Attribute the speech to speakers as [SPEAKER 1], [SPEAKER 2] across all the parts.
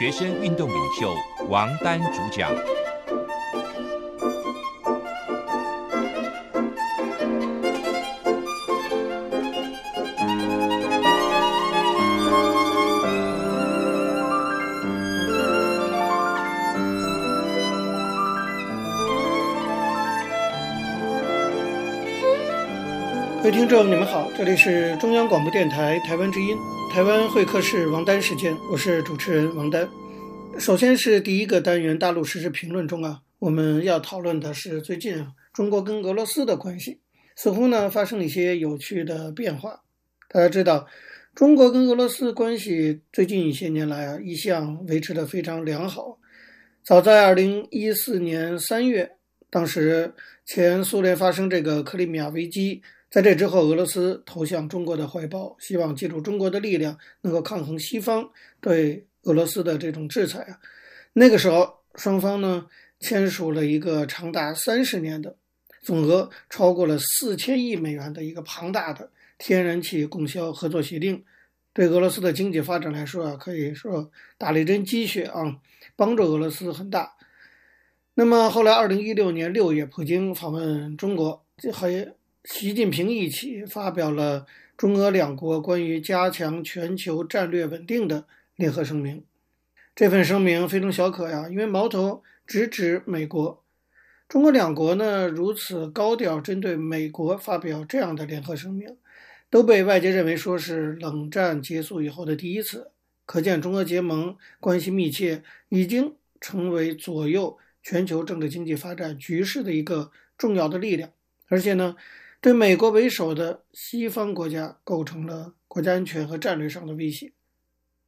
[SPEAKER 1] 学生运动领袖王丹主讲。
[SPEAKER 2] 各位听众，你们好，这里是中央广播电台台湾之音，台湾会客室王丹时间，我是主持人王丹。首先是第一个单元大陆时事评论中啊，我们要讨论的是最近啊，中国跟俄罗斯的关系似乎呢发生了一些有趣的变化。大家知道，中国跟俄罗斯关系最近一些年来啊，一向维持的非常良好。早在二零一四年三月，当时前苏联发生这个克里米亚危机。在这之后，俄罗斯投向中国的怀抱，希望借助中国的力量能够抗衡西方对俄罗斯的这种制裁啊。那个时候，双方呢签署了一个长达三十年的、总额超过了四千亿美元的一个庞大的天然气供销合作协定，对俄罗斯的经济发展来说啊，可以说打了一针鸡血啊，帮助俄罗斯很大。那么后来，二零一六年六月，普京访问中国，这还。习近平一起发表了中俄两国关于加强全球战略稳定的联合声明。这份声明非同小可呀，因为矛头直指美国。中俄两国呢如此高调针对美国发表这样的联合声明，都被外界认为说是冷战结束以后的第一次。可见中俄结盟关系密切，已经成为左右全球政治经济发展局势的一个重要的力量，而且呢。对美国为首的西方国家构成了国家安全和战略上的威胁。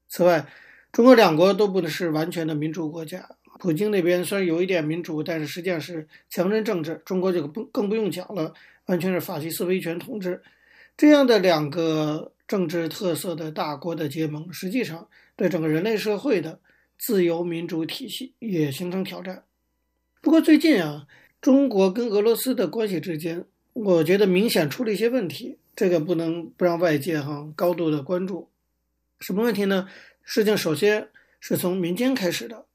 [SPEAKER 2] 此外，中俄两国都不是完全的民主国家。普京那边虽然有一点民主，但是实际上是强人政治。中国就不更不用讲了，完全是法西斯威权统治。这样的两个政治特色的大国的结盟，实际上对整个人类社会的自由民主体系也形成挑战。不过最近啊，中国跟俄罗斯的关系之间。我觉得明显出了一些问题，这个不能不让外界哈高度的关注。什么问题呢？事情首先是从民间开始的。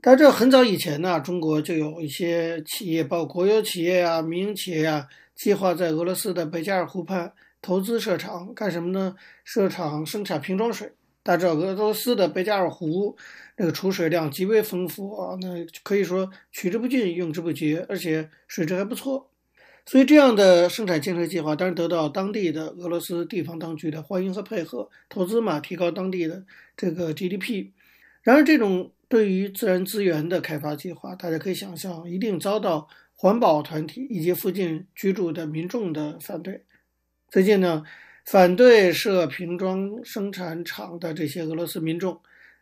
[SPEAKER 2] 大家知道，很早以前呢，中国就有一些企业，包括国有企业啊、民营企业啊，计划在俄罗斯的贝加尔湖畔投资设厂，干什么呢？设厂生产瓶装水。大家知道，俄罗斯的贝加尔湖那个储水量极为丰富啊，那可以说取之不尽、用之不竭，而且水质还不错。所以，这样的生产建设计划当然得到当地的俄罗斯地方当局的欢迎和配合，投资嘛，提高当地的这个 GDP。然而，这种对于自然资源的开发计划，大家可以想象，一定遭到环保团体以及附近居住的民众的反对。最近呢，反对设瓶装生产厂的这些俄罗斯民众，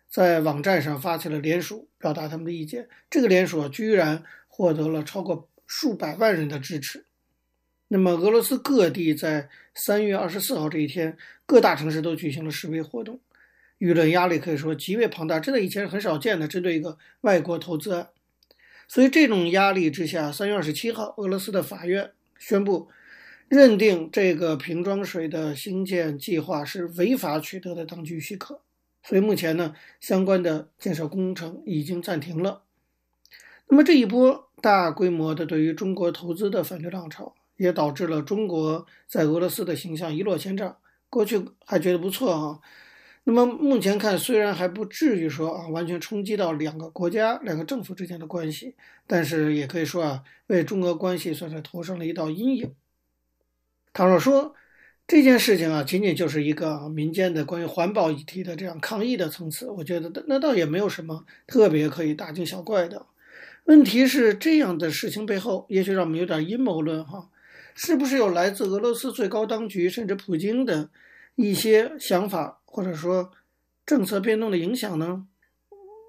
[SPEAKER 2] 在网站上发起了联署，表达他们的意见。这个联署居然获得了超过数百万人的支持。那么，俄罗斯各地在三月二十四号这一天，各大城市都举行了示威活动，舆论压力可以说极为庞大，这在以前是很少见的。针对一个外国投资案，所以这种压力之下，三月二十七号，俄罗斯的法院宣布认定这个瓶装水的兴建计划是违法取得的当局许可，所以目前呢，相关的建设工程已经暂停了。那么这一波大规模的对于中国投资的反对浪潮。也导致了中国在俄罗斯的形象一落千丈。过去还觉得不错啊，那么目前看，虽然还不至于说啊完全冲击到两个国家、两个政府之间的关系，但是也可以说啊，为中俄关系算是投上了一道阴影。倘若说这件事情啊，仅仅就是一个民间的关于环保议题的这样抗议的层次，我觉得那倒也没有什么特别可以大惊小怪的。问题是这样的事情背后，也许让我们有点阴谋论哈。是不是有来自俄罗斯最高当局甚至普京的一些想法，或者说政策变动的影响呢？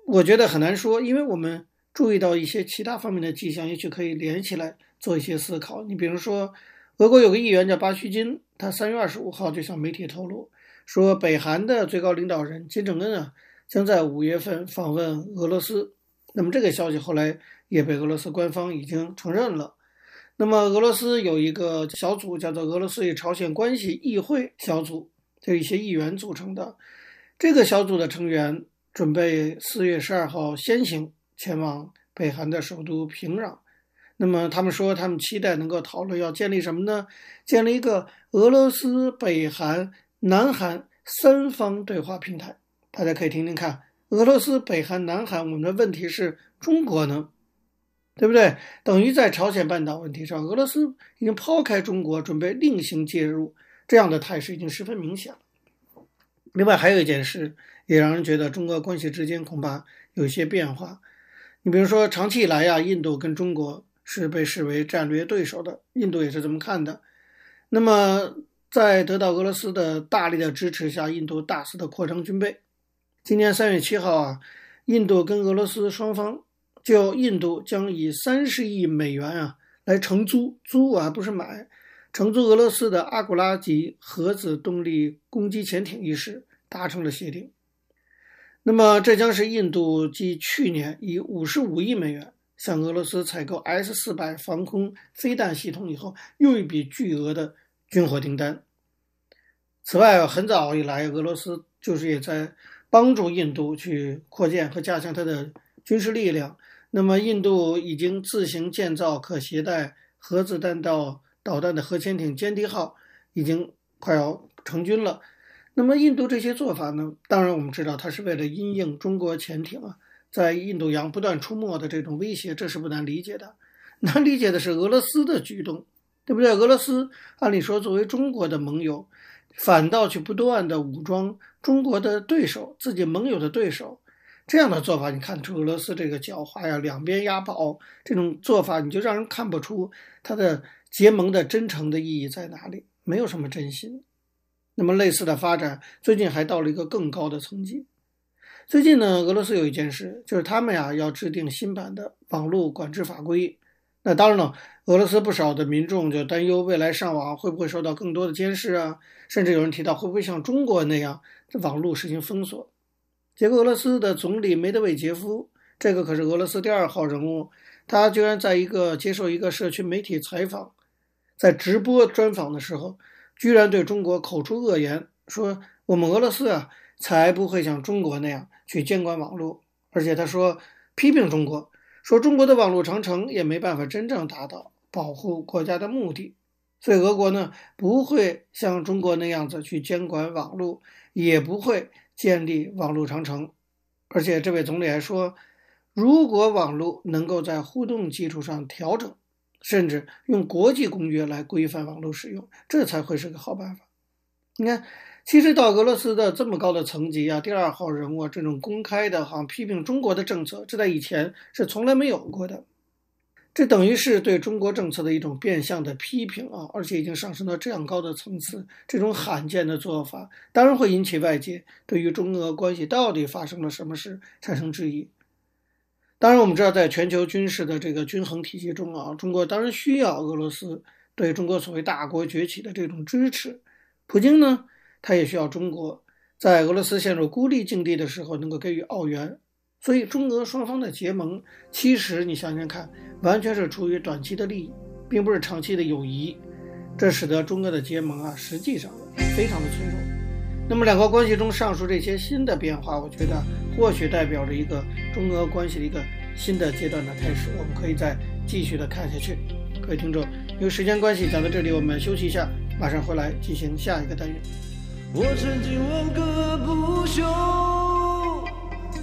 [SPEAKER 2] 我觉得很难说，因为我们注意到一些其他方面的迹象，也许可以连起来做一些思考。你比如说，俄国有个议员叫巴须金，他三月二十五号就向媒体透露说，北韩的最高领导人金正恩啊，将在五月份访问俄罗斯。那么这个消息后来也被俄罗斯官方已经承认了。那么，俄罗斯有一个小组，叫做俄罗斯与朝鲜关系议会小组，就一些议员组成的。这个小组的成员准备四月十二号先行前往北韩的首都平壤。那么他们说，他们期待能够讨论要建立什么呢？建立一个俄罗斯、北韩、南韩三方对话平台。大家可以听听看，俄罗斯、北韩、南韩，我们的问题是中国呢，对不对？等于在朝鲜半岛问题上，俄罗斯已经抛开中国，准备另行介入，这样的态势已经十分明显了。另外还有一件事，也让人觉得中俄关系之间恐怕有些变化。你比如说，长期以来呀，印度跟中国。是被视为战略对手的，印度也是这么看的。那么，在得到俄罗斯的大力的支持下，印度大肆的扩张军备。今年三月七号啊，印度跟俄罗斯双方就印度将以三十亿美元啊来承租租啊，不是买，承租俄罗斯的阿古拉级核子动力攻击潜艇一事达成了协定。那么，这将是印度继去年以五十五亿美元。向俄罗斯采购 S 四百防空飞弹系统以后，又一笔巨额的军火订单。此外，很早以来，俄罗斯就是也在帮助印度去扩建和加强它的军事力量。那么，印度已经自行建造可携带核子弹道导弹的核潜艇“歼敌号”，已经快要成军了。那么，印度这些做法呢？当然，我们知道它是为了因应中国潜艇啊。在印度洋不断出没的这种威胁，这是不难理解的。难理解的是俄罗斯的举动，对不对？俄罗斯按理说作为中国的盟友，反倒去不断的武装中国的对手，自己盟友的对手，这样的做法，你看出俄罗斯这个狡猾呀，两边押宝这种做法，你就让人看不出他的结盟的真诚的意义在哪里，没有什么真心。那么类似的发展，最近还到了一个更高的层级。最近呢，俄罗斯有一件事，就是他们呀要制定新版的网络管制法规。那当然了，俄罗斯不少的民众就担忧未来上网会不会受到更多的监视啊，甚至有人提到会不会像中国那样在网络实行封锁。结果，俄罗斯的总理梅德韦杰夫，这个可是俄罗斯第二号人物，他居然在一个接受一个社区媒体采访，在直播专访的时候，居然对中国口出恶言，说我们俄罗斯啊。才不会像中国那样去监管网络，而且他说批评中国，说中国的网络长城也没办法真正达到保护国家的目的，所以俄国呢不会像中国那样子去监管网络，也不会建立网络长城，而且这位总理还说，如果网络能够在互动基础上调整，甚至用国际公约来规范网络使用，这才会是个好办法。你看。其实到俄罗斯的这么高的层级啊，第二号人物啊，这种公开的哈批评中国的政策，这在以前是从来没有过的。这等于是对中国政策的一种变相的批评啊，而且已经上升到这样高的层次，这种罕见的做法，当然会引起外界对于中俄关系到底发生了什么事产生质疑。当然，我们知道，在全球军事的这个均衡体系中啊，中国当然需要俄罗斯对中国所谓大国崛起的这种支持。普京呢？他也需要中国在俄罗斯陷入孤立境地的时候能够给予奥援，所以中俄双方的结盟，其实你想想看，完全是出于短期的利益，并不是长期的友谊，这使得中俄的结盟啊，实际上非常的脆弱。那么两国关系中上述这些新的变化，我觉得或许代表着一个中俄关系的一个新的阶段的开始，我们可以再继续的看下去。各位听众，因为时间关系讲到这里，我们休息一下，马上回来进行下一个单元。
[SPEAKER 3] 我曾经问个不休，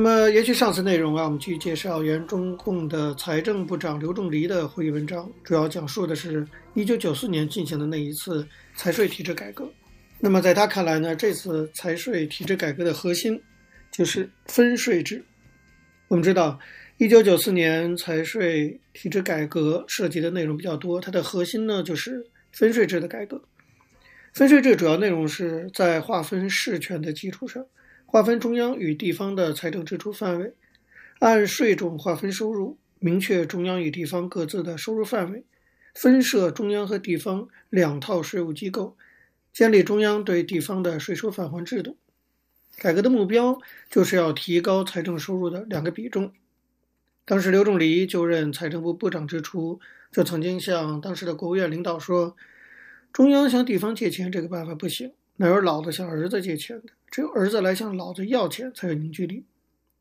[SPEAKER 2] 那么，延续上次内容啊，我们继续介绍原中共的财政部长刘仲藜的会议文章，主要讲述的是1994年进行的那一次财税体制改革。那么，在他看来呢，这次财税体制改革的核心就是分税制。我们知道，1994年财税体制改革涉及的内容比较多，它的核心呢就是分税制的改革。分税制主要内容是在划分事权的基础上，划分中央与地方的财政支出范围，按税种划分收入，明确中央与地方各自的收入范围，分设中央和地方两套税务机构。建立中央对地方的税收返还制度，改革的目标就是要提高财政收入的两个比重。当时刘仲藜就任财政部部长之初，就曾经向当时的国务院领导说：“中央向地方借钱这个办法不行，哪有老子向儿子借钱的？只有儿子来向老子要钱才有凝聚力。”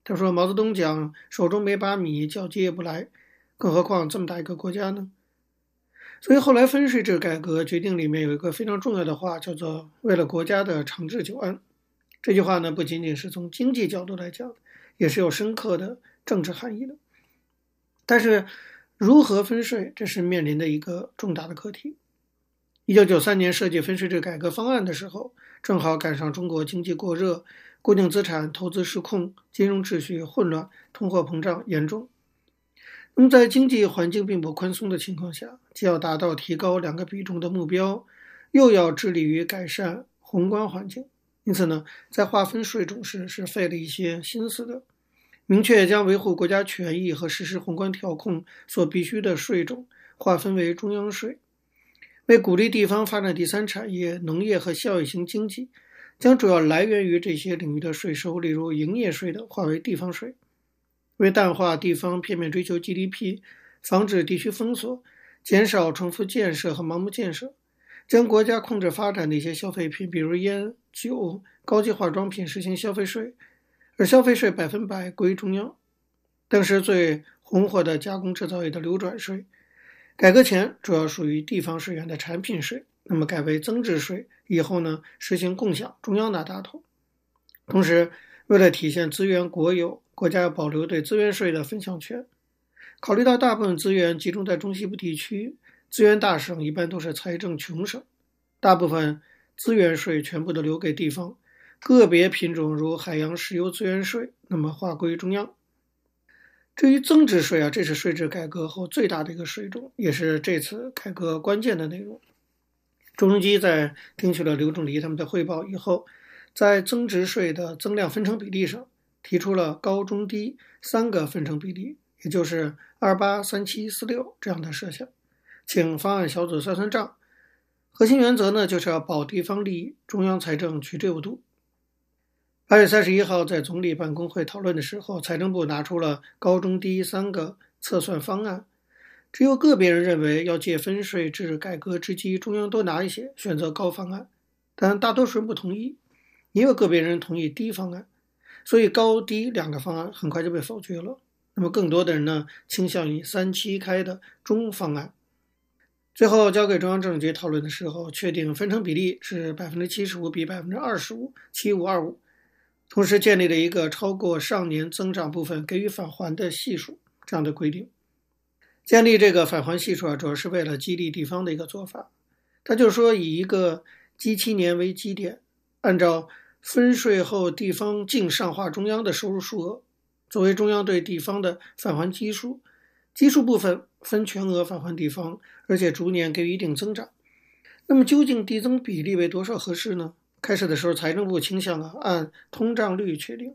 [SPEAKER 2] 他说：“毛泽东讲手中没把米叫借也不来，更何况这么大一个国家呢？”所以后来分税制改革决定里面有一个非常重要的话，叫做“为了国家的长治久安”。这句话呢，不仅仅是从经济角度来讲，也是有深刻的政治含义的。但是，如何分税，这是面临的一个重大的课题。一九九三年设计分税制改革方案的时候，正好赶上中国经济过热，固定资产投资失控，金融秩序混乱，通货膨胀严重。那么，在经济环境并不宽松的情况下，既要达到提高两个比重的目标，又要致力于改善宏观环境，因此呢，在划分税种时是费了一些心思的。明确将维护国家权益和实施宏观调控所必须的税种划分为中央税，为鼓励地方发展第三产业、农业和效益型经济，将主要来源于这些领域的税收，例如营业税的，划为地方税。为淡化地方片面追求 GDP，防止地区封锁，减少重复建设和盲目建设，将国家控制发展的一些消费品，比如烟、酒、高级化妆品实行消费税，而消费税百分百归中央。当时最红火的加工制造业的流转税，改革前主要属于地方税源的产品税，那么改为增值税以后呢，实行共享，中央拿大头。同时，为了体现资源国有，国家要保留对资源税的分享权，考虑到大部分资源集中在中西部地区，资源大省一般都是财政穷省，大部分资源税全部都留给地方，个别品种如海洋石油资源税，那么划归中央。至于增值税啊，这是税制改革后最大的一个税种，也是这次改革关键的内容。朱镕基在听取了刘仲藜他们的汇报以后，在增值税的增量分成比例上。提出了高中低三个分成比例，也就是二八三七四六这样的设想，请方案小组算算账。核心原则呢，就是要保地方利益，中央财政取之有度。八月三十一号在总理办公会讨论的时候，财政部拿出了高中低三个测算方案，只有个别人认为要借分税制改革之机，中央多拿一些，选择高方案，但大多数人不同意，也有个别人同意低方案。所以高低两个方案很快就被否决了。那么更多的人呢，倾向于三七开的中方案。最后交给中央政治局讨论的时候，确定分成比例是百分之七十五比百分之二十五，七五二五。同时建立了一个超过上年增长部分给予返还的系数这样的规定。建立这个返还系数啊，主要是为了激励地方的一个做法。他就说以一个基期年为基点，按照。分税后，地方净上划中央的收入数额，作为中央对地方的返还基数，基数部分分全额返还地方，而且逐年给予一定增长。那么究竟递增比例为多少合适呢？开始的时候，财政部倾向啊按通胀率确定。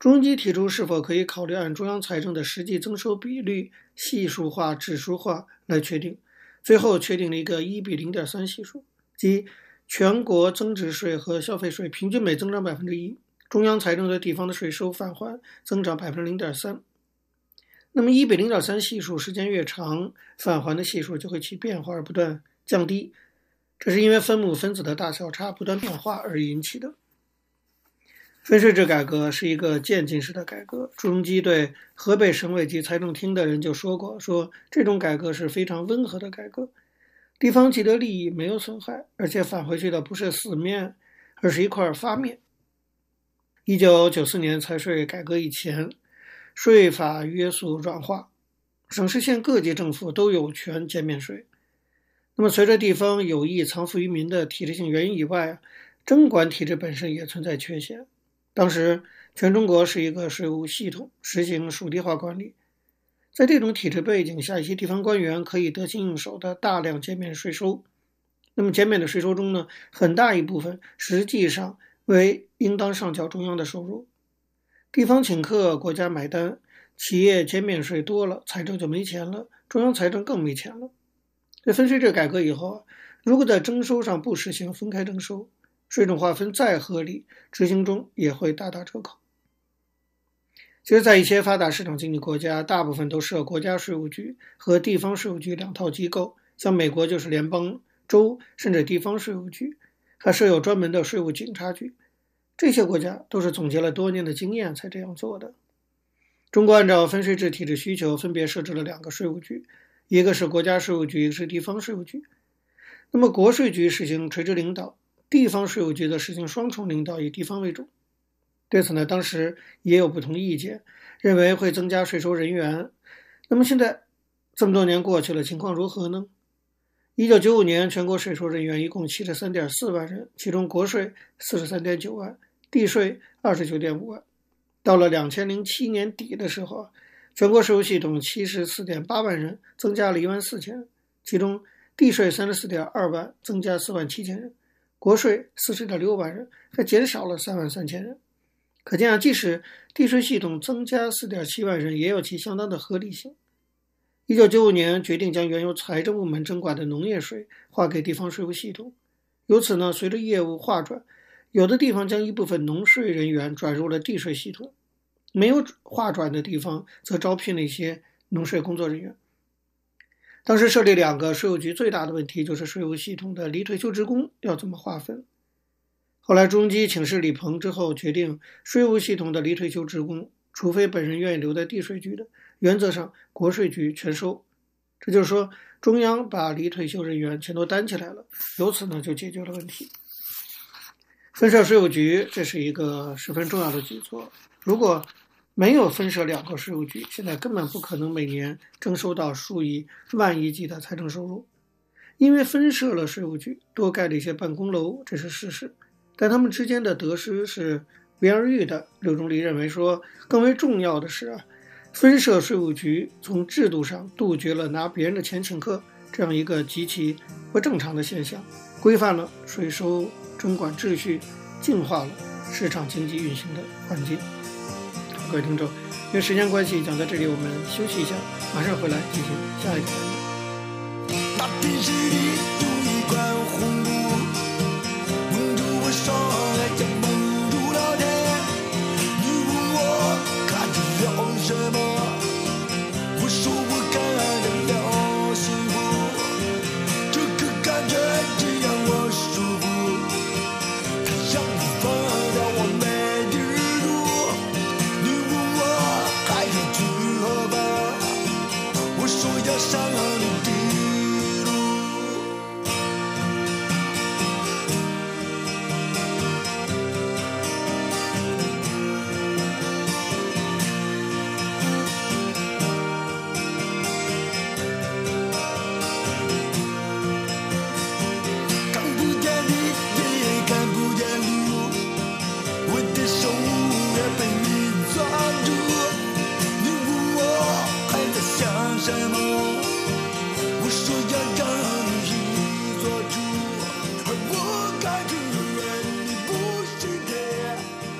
[SPEAKER 2] 朱镕基提出是否可以考虑按中央财政的实际增收比率系数化、指数化来确定，最后确定了一个一比零点三系数，即。全国增值税和消费税平均每增长百分之一，中央财政对地方的税收返还增长百分之零点三。那么一比零点三系数时间越长，返还的系数就会起变化而不断降低，这是因为分母分子的大小差不断变化而引起的。分税制改革是一个渐进式的改革。朱镕基对河北省委及财政厅的人就说过，说这种改革是非常温和的改革，地方既得利益没有损害，而且返回去的不是死面，而是一块发面。一九九四年财税改革以前，税法约束软化，省市县各级政府都有权减免税。那么随着地方有意藏富于民的体制性原因以外，征管体制本身也存在缺陷。当时，全中国是一个税务系统，实行属地化管理。在这种体制背景下，一些地方官员可以得心应手的大量减免税收。那么，减免的税收中呢，很大一部分实际上为应当上缴中央的收入。地方请客，国家买单，企业减免税多了，财政就没钱了，中央财政更没钱了。在分税制改革以后，如果在征收上不实行分开征收，税种划分再合理，执行中也会大打折扣。其实，在一些发达市场经济国家，大部分都设国家税务局和地方税务局两套机构。像美国就是联邦、州甚至地方税务局，还设有专门的税务警察局。这些国家都是总结了多年的经验才这样做的。中国按照分税制体制需求，分别设置了两个税务局，一个是国家税务局，一个是地方税务局。那么，国税局实行垂直领导。地方税务局的实行双重领导，以地方为主。对此呢，当时也有不同意见，认为会增加税收人员。那么现在这么多年过去了，情况如何呢？一九九五年，全国税收人员一共七十三点四万人，其中国税四十三点九万，地税二十九点五万。到了两千零七年底的时候，全国税务系统七十四点八万人，增加了一万四千人，其中地税三十四点二万，增加四万七千人。国税四十点六万人，还减少了三万三千人，可见啊，即使地税系统增加四点七万人，也有其相当的合理性。一九九五年决定将原由财政部门征管的农业税划给地方税务系统，由此呢，随着业务划转，有的地方将一部分农税人员转入了地税系统，没有划转的地方则招聘了一些农税工作人员。当时设立两个税务局，最大的问题就是税务系统的离退休职工要怎么划分。后来朱镕基请示李鹏之后，决定税务系统的离退休职工，除非本人愿意留在地税局的，原则上国税局全收。这就是说，中央把离退休人员全都担起来了，由此呢就解决了问题。分设税务局，这是一个十分重要的举措。如果没有分设两个税务局，现在根本不可能每年征收到数以万亿计的财政收入。因为分设了税务局，多盖了一些办公楼，这是事实。但他们之间的得失是不言而喻的。刘仲立认为说，更为重要的是啊，分设税务局从制度上杜绝了拿别人的钱请客这样一个极其不正常的现象，规范了税收征管秩序，净化了市场经济运行的环境。各位听众，因为时间关系，讲到这里，我们休息一下，马上回来进行下一个。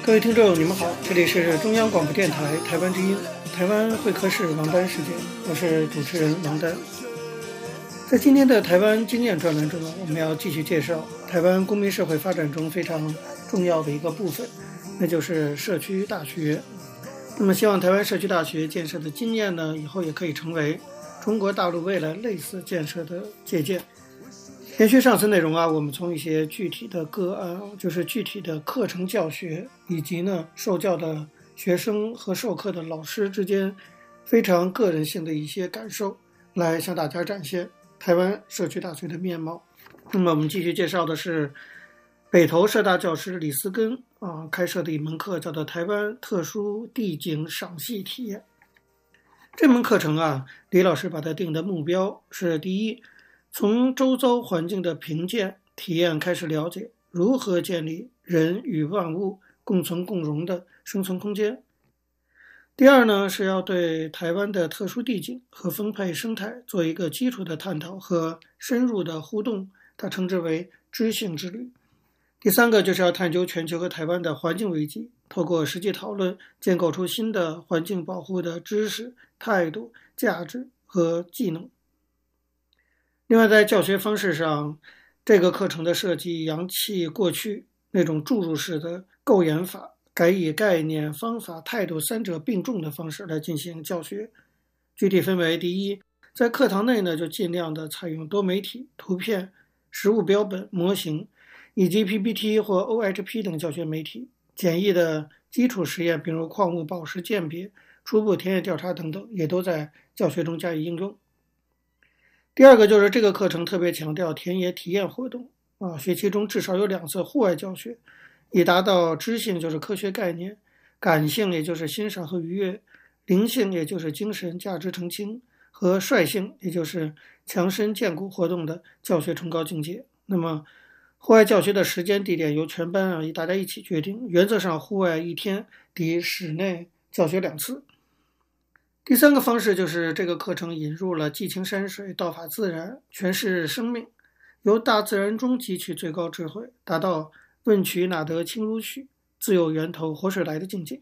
[SPEAKER 2] 各位听众，你们好，这里是中央广播电台台湾之音，台湾会客室王丹时间，我是主持人王丹。在今天的台湾经验专栏中，我们要继续介绍台湾公民社会发展中非常重要的一个部分，那就是社区大学。那么，希望台湾社区大学建设的经验呢，以后也可以成为中国大陆未来类似建设的借鉴。延续上次内容啊，我们从一些具体的个案，就是具体的课程教学，以及呢受教的学生和授课的老师之间非常个人性的一些感受，来向大家展现台湾社区大学的面貌。那么，我们继续介绍的是北投社大教师李思根。啊，开设的一门课叫做《台湾特殊地景赏析体验》。这门课程啊，李老师把它定的目标是：第一，从周遭环境的评鉴体验开始了解如何建立人与万物共存共荣的生存空间；第二呢，是要对台湾的特殊地景和丰沛生态做一个基础的探讨和深入的互动，它称之为知性之旅。第三个就是要探究全球和台湾的环境危机，透过实际讨论，建构出新的环境保护的知识、态度、价值和技能。另外，在教学方式上，这个课程的设计扬弃过去那种注入式的构言法，改以概念、方法、态度三者并重的方式来进行教学。具体分为：第一，在课堂内呢，就尽量的采用多媒体、图片、实物标本、模型。以及 PPT 或 OHP 等教学媒体，简易的基础实验，比如矿物宝石鉴别、初步田野调查等等，也都在教学中加以应用。第二个就是这个课程特别强调田野体验活动啊，学期中至少有两次户外教学，以达到知性就是科学概念，感性也就是欣赏和愉悦，灵性也就是精神价值澄清和率性也就是强身健骨活动的教学崇高境界。那么。户外教学的时间地点由全班啊以大家一起决定，原则上户外一天抵室内教学两次。第三个方式就是这个课程引入了寄情山水、道法自然、诠释生命，由大自然中汲取最高智慧，达到问渠哪得清如许，自有源头活水来的境界。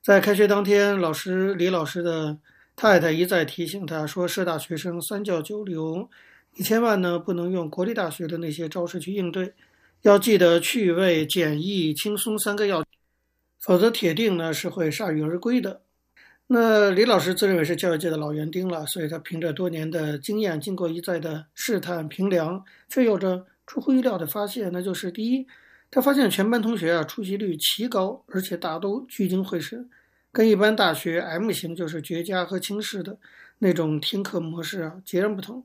[SPEAKER 2] 在开学当天，老师李老师的太太一再提醒他说：“社大学生三教九流。”你千万呢不能用国立大学的那些招式去应对，要记得趣味、简易、轻松三个要，否则铁定呢是会铩羽而归的。那李老师自认为是教育界的老园丁了，所以他凭着多年的经验，经过一再的试探评量，却有着出乎意料的发现，那就是第一，他发现全班同学啊出席率奇高，而且大都聚精会神，跟一般大学 M 型就是绝佳和轻视的那种听课模式啊截然不同。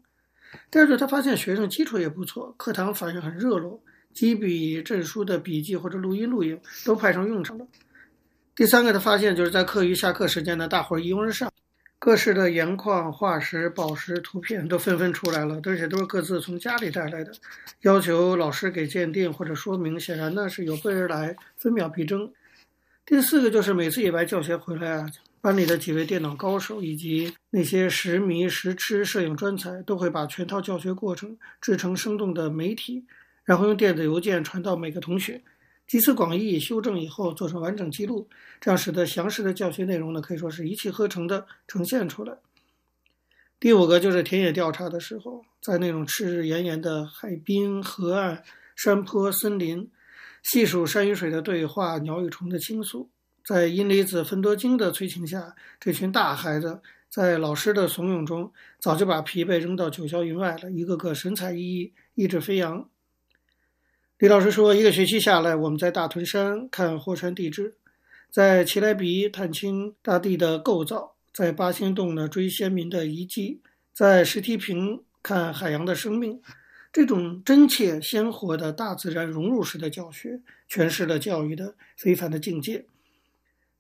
[SPEAKER 2] 第二就，他发现学生基础也不错，课堂反应很热络，几笔证书的笔记或者录音录影都派上用场了。第三个，的发现就是在课余下课时间呢，大伙儿一拥而上，各式的盐矿、化石、宝石图片都纷纷出来了，而且都是各自从家里带来的，要求老师给鉴定或者说明，显然呢是有备而来，分秒必争。第四个就是每次野外教学回来啊。班里的几位电脑高手以及那些实迷实吃摄影专才，都会把全套教学过程制成生动的媒体，然后用电子邮件传到每个同学，集思广益，修正以后做成完整记录，这样使得详实的教学内容呢，可以说是一气呵成的呈现出来。第五个就是田野调查的时候，在那种赤日炎炎的海滨、河岸、山坡、森林，细数山与水的对话，鸟与虫的倾诉。在阴离子芬多精的催情下，这群大孩子在老师的怂恿中，早就把疲惫扔到九霄云外了，一个个神采奕奕，意志飞扬。李老师说，一个学期下来，我们在大屯山看火山地质，在奇莱比探清大地的构造，在八仙洞呢追先民的遗迹，在石梯坪看海洋的生命。这种真切鲜活的大自然融入式的教学，诠释了教育的非凡的境界。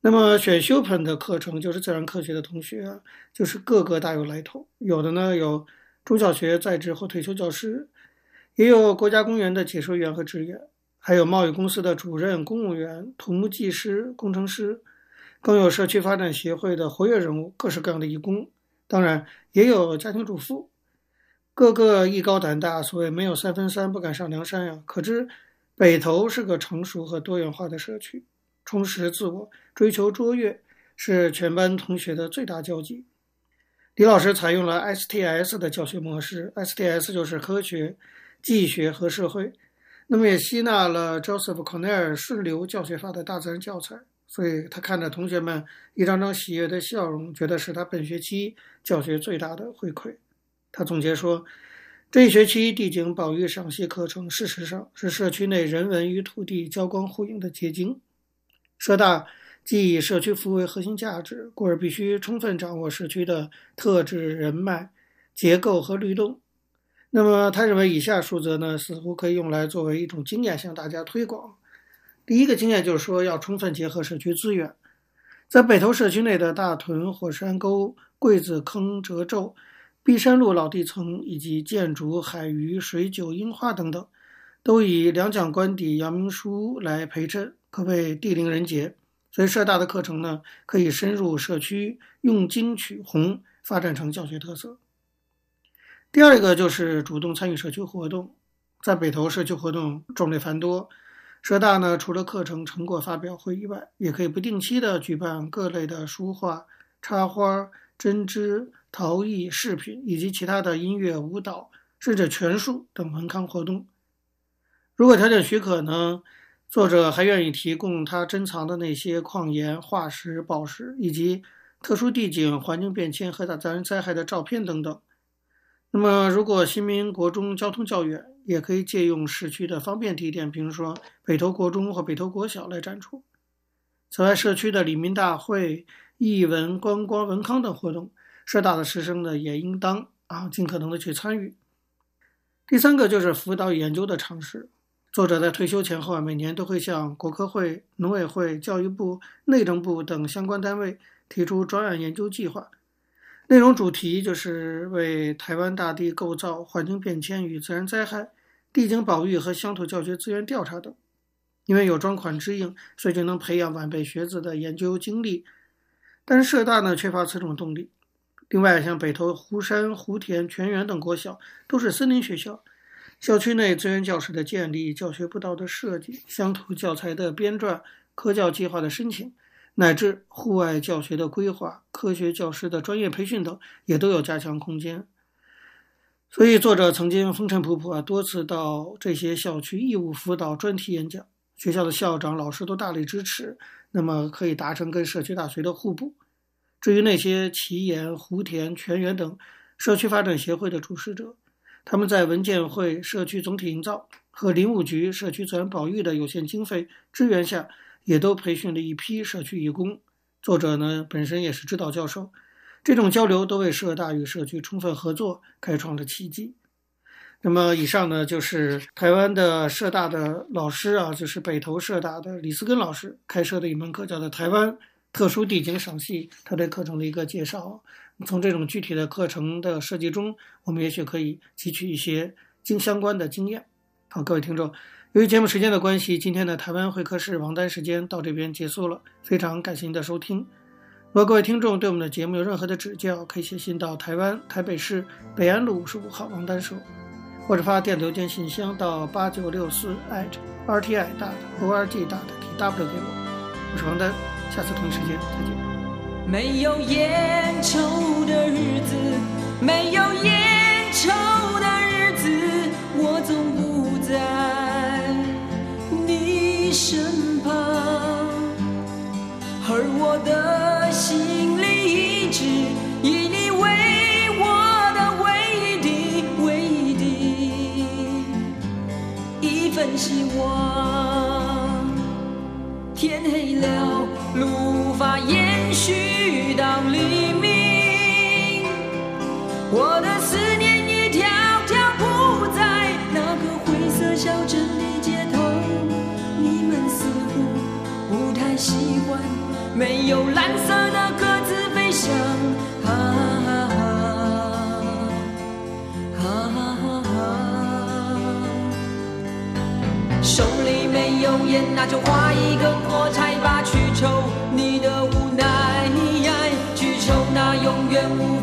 [SPEAKER 2] 那么选修本的课程就是自然科学的同学啊，就是个个大有来头。有的呢有中小学在职或退休教师，也有国家公园的解说员和职员，还有贸易公司的主任、公务员、土木技师、工程师，更有社区发展协会的活跃人物，各式各样的义工。当然也有家庭主妇，个个艺高胆大。所谓没有三分三，不敢上梁山呀。可知北投是个成熟和多元化的社区。充实自我、追求卓越是全班同学的最大交集。李老师采用了 STS 的教学模式，STS 就是科学、技学和社会。那么也吸纳了 Joseph Cornell 顺流教学法的大自然教材，所以他看着同学们一张张喜悦的笑容，觉得是他本学期教学最大的回馈。他总结说，这一学期地景保育赏析课程，事实上是社区内人文与土地交光互映的结晶。社大既以社区服务为核心价值，故而必须充分掌握社区的特质、人脉、结构和律动。那么，他认为以下数则呢，似乎可以用来作为一种经验向大家推广。第一个经验就是说，要充分结合社区资源，在北投社区内的大屯火山沟、桂子坑褶皱、碧山路老地层以及建筑、海鱼、水酒、樱花等等，都以两蒋官邸、阳明书来陪衬，可谓地灵人杰。所以，社大的课程呢，可以深入社区，用金取红，发展成教学特色。第二个就是主动参与社区活动，在北投社区活动种类繁多，社大呢，除了课程成果发表会以外，也可以不定期的举办各类的书画、插花、针织。陶艺、饰品以及其他的音乐、舞蹈，甚至拳术等文康活动。如果条件许可呢，作者还愿意提供他珍藏的那些矿岩、化石、宝石，以及特殊地景、环境变迁和大自然灾害的照片等等。那么，如果新民国中交通较远，也可以借用市区的方便地点，比如说北投国中或北投国小来展出。此外，社区的里民大会、艺文、观光、文康等活动。社大的师生呢，也应当啊尽可能的去参与。第三个就是辅导研究的尝试。作者在退休前后啊，每年都会向国科会、农委会、教育部、内政部等相关单位提出专案研究计划，内容主题就是为台湾大地构造、环境变迁与自然灾害、地景保育和乡土教学资源调查等。因为有专款支应，所以就能培养晚辈学子的研究精力。但是社大呢，缺乏此种动力。另外，像北投湖山、湖田、泉源等国小都是森林学校，校区内资源教室的建立、教学步道的设计、乡土教材的编撰、科教计划的申请，乃至户外教学的规划、科学教师的专业培训等，也都有加强空间。所以，作者曾经风尘仆仆啊，多次到这些校区义务辅导、专题演讲，学校的校长、老师都大力支持，那么可以达成跟社区大学的互补。至于那些奇岩、湖田、泉源等社区发展协会的主事者，他们在文建会社区总体营造和林务局社区自然保育的有限经费支援下，也都培训了一批社区义工。作者呢，本身也是指导教授，这种交流都为社大与社区充分合作开创了契机。那么，以上呢，就是台湾的社大的老师啊，就是北投社大的李思根老师开设的一门课，叫做台湾。特殊地景赏析，他对课程的一个介绍。从这种具体的课程的设计中，我们也许可以汲取一些经相关的经验。好，各位听众，由于节目时间的关系，今天的台湾会客室王丹时间到这边结束了。非常感谢您的收听。如果各位听众对我们的节目有任何的指教，可以写信到台湾台北市北安路五十五号王丹收，或者发电子邮件信箱到八九六四 @rti dot org dot tw 给我。我是王丹。下次同一时间再见。
[SPEAKER 4] 没有烟抽的日子，没有烟抽的日子，我总不在身旁，而我的心里一直以你为我的唯一的、唯一的一份希望。天黑了。路无法没有蓝色的鸽子飞翔，哈哈哈，手里没有烟，那就画一个火柴吧，去抽你的无奈，去抽那永远无。